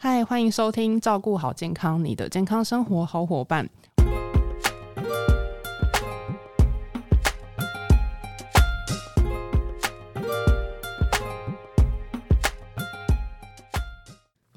嗨，欢迎收听《照顾好健康》，你的健康生活好伙伴。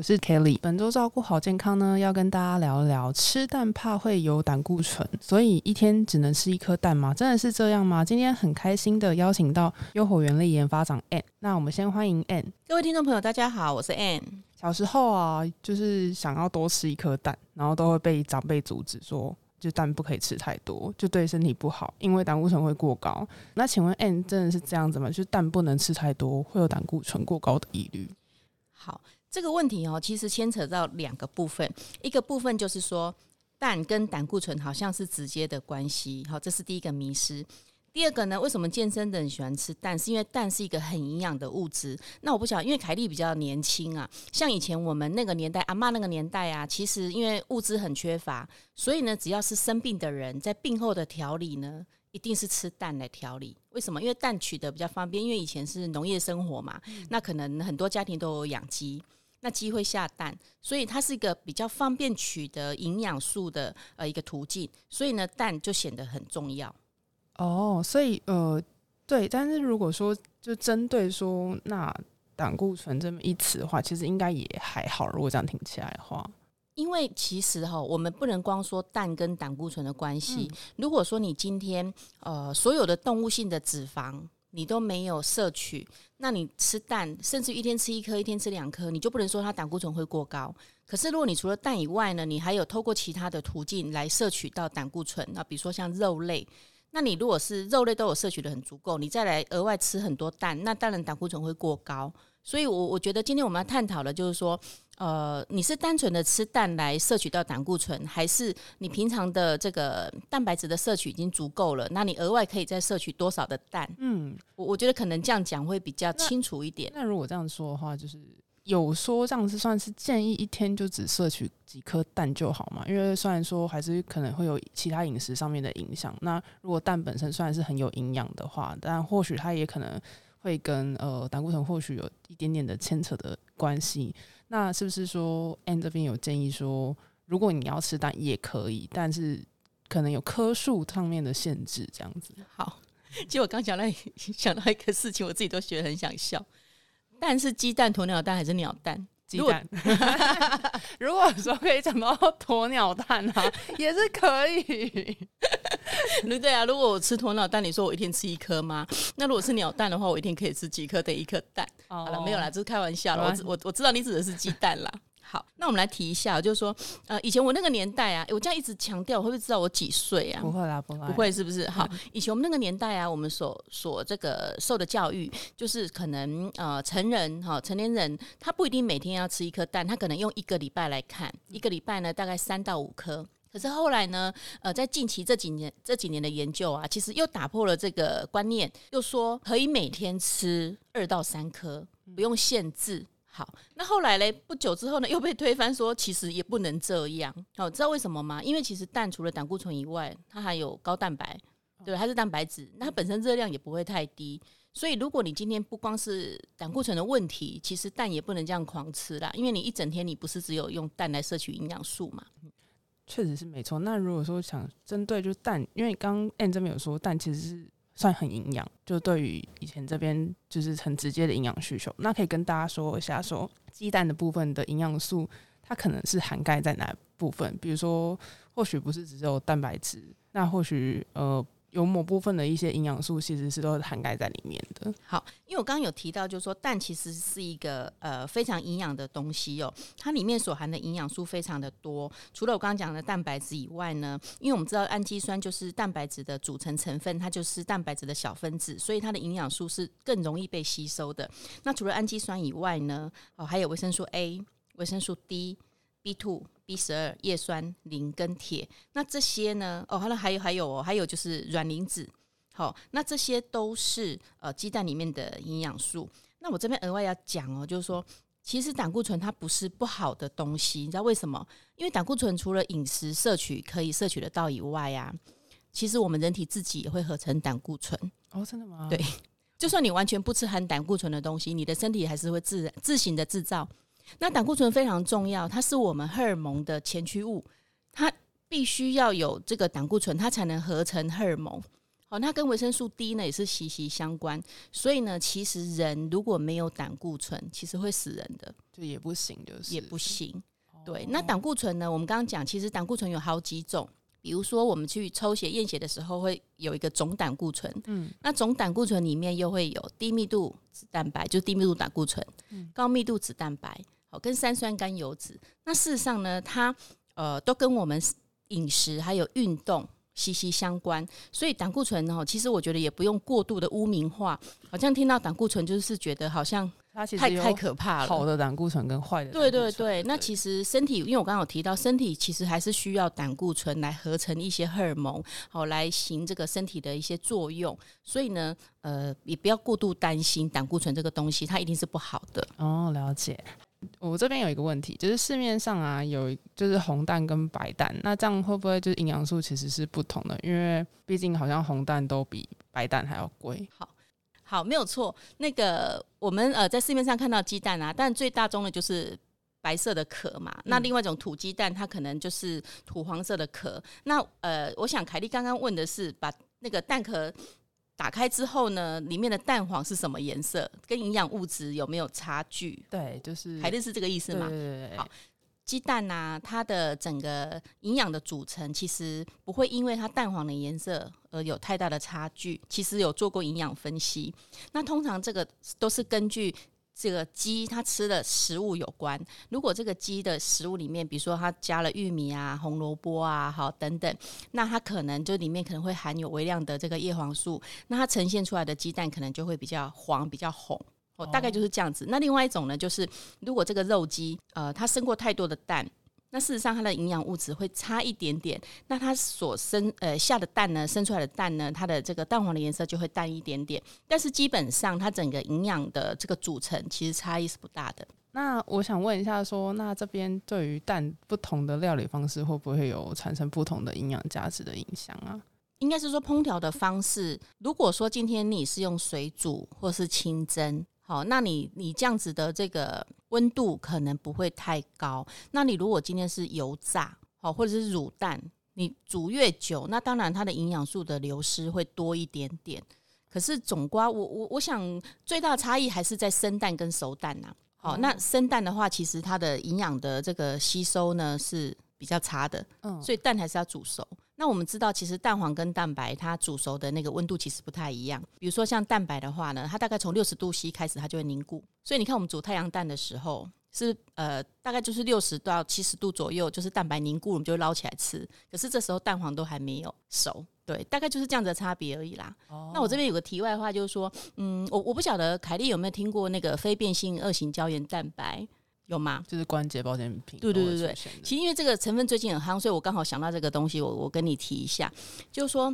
我是 Kelly，本周照顾好健康呢，要跟大家聊一聊吃蛋怕会有胆固醇，所以一天只能吃一颗蛋吗？真的是这样吗？今天很开心的邀请到优活原力研发长 Ann，那我们先欢迎 Ann。各位听众朋友，大家好，我是 Ann。小时候啊，就是想要多吃一颗蛋，然后都会被长辈阻止说，就蛋不可以吃太多，就对身体不好，因为胆固醇会过高。那请问 Ann 真的是这样子吗？就蛋不能吃太多，会有胆固醇过高的疑虑？好。这个问题哦，其实牵扯到两个部分，一个部分就是说蛋跟胆固醇好像是直接的关系，好，这是第一个迷失。第二个呢，为什么健身的人喜欢吃蛋？是因为蛋是一个很营养的物质。那我不晓得，因为凯莉比较年轻啊，像以前我们那个年代，阿妈那个年代啊，其实因为物资很缺乏，所以呢，只要是生病的人，在病后的调理呢，一定是吃蛋来调理。为什么？因为蛋取得比较方便，因为以前是农业生活嘛，那可能很多家庭都有养鸡。那鸡会下蛋，所以它是一个比较方便取得营养素的呃一个途径，所以呢蛋就显得很重要。哦，所以呃对，但是如果说就针对说那胆固醇这么一词的话，其实应该也还好。如果这样听起来的话，因为其实哈，我们不能光说蛋跟胆固醇的关系。如果说你今天呃所有的动物性的脂肪。你都没有摄取，那你吃蛋，甚至一天吃一颗，一天吃两颗，你就不能说它胆固醇会过高。可是如果你除了蛋以外呢，你还有透过其他的途径来摄取到胆固醇，那比如说像肉类，那你如果是肉类都有摄取的很足够，你再来额外吃很多蛋，那当然胆固醇会过高。所以，我我觉得今天我们要探讨的，就是说。呃，你是单纯的吃蛋来摄取到胆固醇，还是你平常的这个蛋白质的摄取已经足够了？那你额外可以再摄取多少的蛋？嗯，我我觉得可能这样讲会比较清楚一点。那如果这样说的话，就是有说这样是算是建议一天就只摄取几颗蛋就好嘛？因为虽然说还是可能会有其他饮食上面的影响。那如果蛋本身虽然是很有营养的话，但或许它也可能会跟呃胆固醇或许有一点点的牵扯的关系。那是不是说，N 这边有建议说，如果你要吃蛋也可以，但是可能有颗数上面的限制，这样子。好，其实我刚讲到 想到一个事情，我自己都觉得很想笑。蛋是鸡蛋、鸵鸟蛋还是鸟蛋？鸡蛋。如果说可以讲到鸵鸟蛋啊，也是可以。对啊，如果我吃鸵鸟蛋，你说我一天吃一颗吗？那如果是鸟蛋的话，我一天可以吃几颗？等一颗蛋。好了，没有啦，这是开玩笑了。我我我知道你指的是鸡蛋啦。好，那我们来提一下，就是说，呃，以前我那个年代啊，我这样一直强调，会不会知道我几岁啊？不会啦，不会，不会，是不是？好，以前我们那个年代啊，我们所所这个受的教育，就是可能呃，成人哈，成年人他不一定每天要吃一颗蛋，他可能用一个礼拜来看，一个礼拜呢大概三到五颗。可是后来呢，呃，在近期这几年这几年的研究啊，其实又打破了这个观念，又说可以每天吃二到三颗，不用限制。好，那后来嘞，不久之后呢，又被推翻，说其实也不能这样。好，知道为什么吗？因为其实蛋除了胆固醇以外，它还有高蛋白，对，它是蛋白质，那它本身热量也不会太低。所以如果你今天不光是胆固醇的问题，其实蛋也不能这样狂吃啦，因为你一整天你不是只有用蛋来摄取营养素嘛。确实是没错。那如果说想针对就蛋，因为刚 a n 这边有说蛋其实是。算很营养，就对于以前这边就是很直接的营养需求。那可以跟大家说一下，说鸡蛋的部分的营养素，它可能是涵盖在哪部分？比如说，或许不是只有蛋白质，那或许呃。有某部分的一些营养素，其实是都涵盖在里面的。好，因为我刚刚有提到，就是说蛋其实是一个呃非常营养的东西哦，它里面所含的营养素非常的多。除了我刚刚讲的蛋白质以外呢，因为我们知道氨基酸就是蛋白质的组成成分，它就是蛋白质的小分子，所以它的营养素是更容易被吸收的。那除了氨基酸以外呢，哦还有维生素 A、维生素 D、B two。B 十二、叶酸、磷跟铁，那这些呢？哦，好了，还有还有哦，还有就是软磷脂。好，那这些都是呃鸡蛋里面的营养素。那我这边额外要讲哦，就是说，其实胆固醇它不是不好的东西，你知道为什么？因为胆固醇除了饮食摄取可以摄取得到以外啊，其实我们人体自己也会合成胆固醇。哦，真的吗？对，就算你完全不吃含胆固醇的东西，你的身体还是会自自行的制造。那胆固醇非常重要，它是我们荷尔蒙的前驱物，它必须要有这个胆固醇，它才能合成荷尔蒙。好，那跟维生素 D 呢也是息息相关。所以呢，其实人如果没有胆固醇，其实会死人的，就也不行，就是也不行。对，那胆固醇呢？我们刚刚讲，其实胆固醇有好几种。比如说，我们去抽血验血的时候，会有一个总胆固醇。嗯，那总胆固醇里面又会有低密度脂蛋白，就低密度胆固醇；嗯高密度脂蛋白，好，跟三酸甘油脂。那事实上呢，它呃都跟我们饮食还有运动息息相关。所以胆固醇呢，其实我觉得也不用过度的污名化，好像听到胆固醇就是觉得好像。它其实太太可怕了，好的胆固醇跟坏的。对对对，那其实身体，因为我刚刚有提到，身体其实还是需要胆固醇来合成一些荷尔蒙，好来行这个身体的一些作用。所以呢，呃，也不要过度担心胆固醇这个东西，它一定是不好的。哦，了解。我这边有一个问题，就是市面上啊有就是红蛋跟白蛋，那这样会不会就是营养素其实是不同的？因为毕竟好像红蛋都比白蛋还要贵。好。好，没有错。那个我们呃在市面上看到鸡蛋啊，但最大宗的就是白色的壳嘛。那另外一种土鸡蛋，它可能就是土黄色的壳。那呃，我想凯莉刚刚问的是，把那个蛋壳打开之后呢，里面的蛋黄是什么颜色？跟营养物质有没有差距？对，就是凯莉是这个意思吗？对对对。好。鸡蛋呐，它的整个营养的组成其实不会因为它蛋黄的颜色而有太大的差距。其实有做过营养分析，那通常这个都是根据这个鸡它吃的食物有关。如果这个鸡的食物里面，比如说它加了玉米啊、红萝卜啊，好等等，那它可能就里面可能会含有微量的这个叶黄素，那它呈现出来的鸡蛋可能就会比较黄、比较红。大概就是这样子。那另外一种呢，就是如果这个肉鸡，呃，它生过太多的蛋，那事实上它的营养物质会差一点点。那它所生呃下的蛋呢，生出来的蛋呢，它的这个蛋黄的颜色就会淡一点点。但是基本上它整个营养的这个组成其实差异是不大的。那我想问一下，说那这边对于蛋不同的料理方式，会不会有产生不同的营养价值的影响啊？应该是说烹调的方式，如果说今天你是用水煮或是清蒸。好，那你你这样子的这个温度可能不会太高。那你如果今天是油炸，好，或者是卤蛋，你煮越久，那当然它的营养素的流失会多一点点。可是总瓜，我我我想最大差异还是在生蛋跟熟蛋呐。好，那生蛋的话，其实它的营养的这个吸收呢是比较差的，嗯，所以蛋还是要煮熟。那我们知道，其实蛋黄跟蛋白它煮熟的那个温度其实不太一样。比如说像蛋白的话呢，它大概从六十度 C 开始，它就会凝固。所以你看，我们煮太阳蛋的时候，是呃大概就是六十到七十度左右，就是蛋白凝固，我们就捞起来吃。可是这时候蛋黄都还没有熟，对，大概就是这样子的差别而已啦。那我这边有个题外话，就是说，嗯，我我不晓得凯莉有没有听过那个非变性二型胶原蛋白。有吗？就是关节保健品。对对对对，其实因为这个成分最近很夯，所以我刚好想到这个东西，我我跟你提一下，就是说，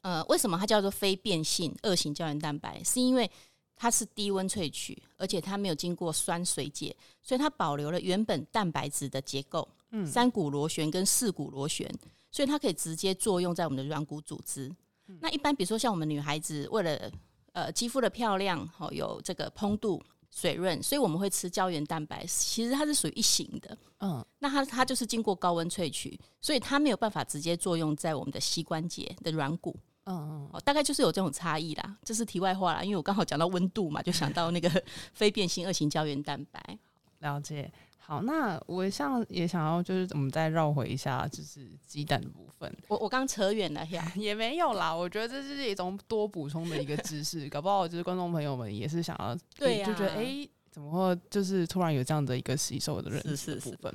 呃，为什么它叫做非变性二型胶原蛋白？是因为它是低温萃取，而且它没有经过酸水解，所以它保留了原本蛋白质的结构，嗯，三股螺旋跟四股螺旋，所以它可以直接作用在我们的软骨组织。那一般比如说像我们女孩子为了呃肌肤的漂亮，好有这个蓬度。水润，所以我们会吃胶原蛋白。其实它是属于一型的，嗯，那它它就是经过高温萃取，所以它没有办法直接作用在我们的膝关节的软骨，嗯嗯，大概就是有这种差异啦。这是题外话啦，因为我刚好讲到温度嘛，就想到那个 非变性二型胶原蛋白。了解。好，那我像也想要，就是我们再绕回一下，就是鸡蛋的部分。我我刚扯远了呀，也没有啦。我觉得这是一种多补充的一个知识，搞不好就是观众朋友们也是想要，对就觉得哎，怎么会就是突然有这样的一个吸收的认识部分？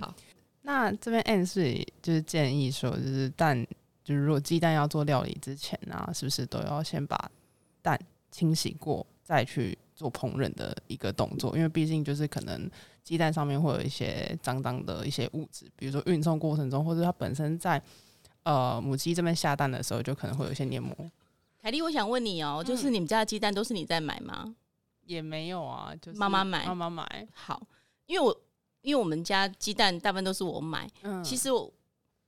那这边 N 是就是建议说，就是蛋，就是如果鸡蛋要做料理之前啊，是不是都要先把蛋清洗过，再去做烹饪的一个动作？因为毕竟就是可能。鸡蛋上面会有一些脏脏的一些物质，比如说运送过程中，或者它本身在呃母鸡这边下蛋的时候，就可能会有一些黏膜。凯莉，我想问你哦，就是你们家的鸡蛋都是你在买吗？也没有啊，就是妈妈买，妈妈买。好，因为我因为我们家鸡蛋大部分都是我买。嗯，其实我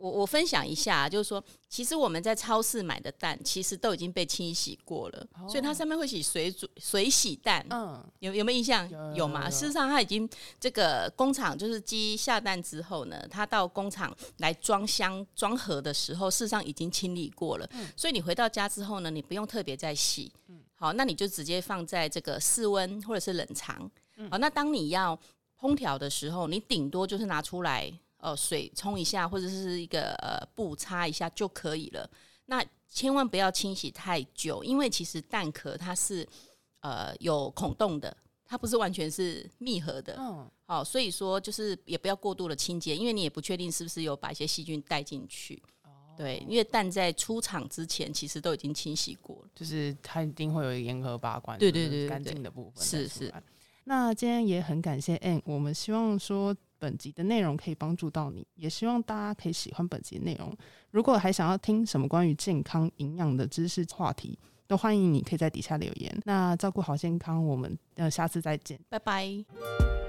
我我分享一下，就是说，其实我们在超市买的蛋，其实都已经被清洗过了，所以它上面会写水煮水洗蛋。嗯，有有没有印象？有吗？事实上，它已经这个工厂就是鸡下蛋之后呢，它到工厂来装箱装盒的时候，事实上已经清理过了。所以你回到家之后呢，你不用特别再洗。嗯好，那你就直接放在这个室温或者是冷藏。嗯好，那当你要烹调的时候，你顶多就是拿出来。呃，水冲一下，或者是一个呃布擦一下就可以了。那千万不要清洗太久，因为其实蛋壳它是呃有孔洞的，它不是完全是密合的。嗯，好，所以说就是也不要过度的清洁，因为你也不确定是不是有把一些细菌带进去。哦，对，因为蛋在出厂之前其实都已经清洗过了，就是它一定会有严格把关，对对对，干净的部分是是。那今天也很感谢 N，我们希望说。本集的内容可以帮助到你，也希望大家可以喜欢本集内容。如果还想要听什么关于健康营养的知识话题，都欢迎你可以在底下留言。那照顾好健康，我们呃下次再见，拜拜。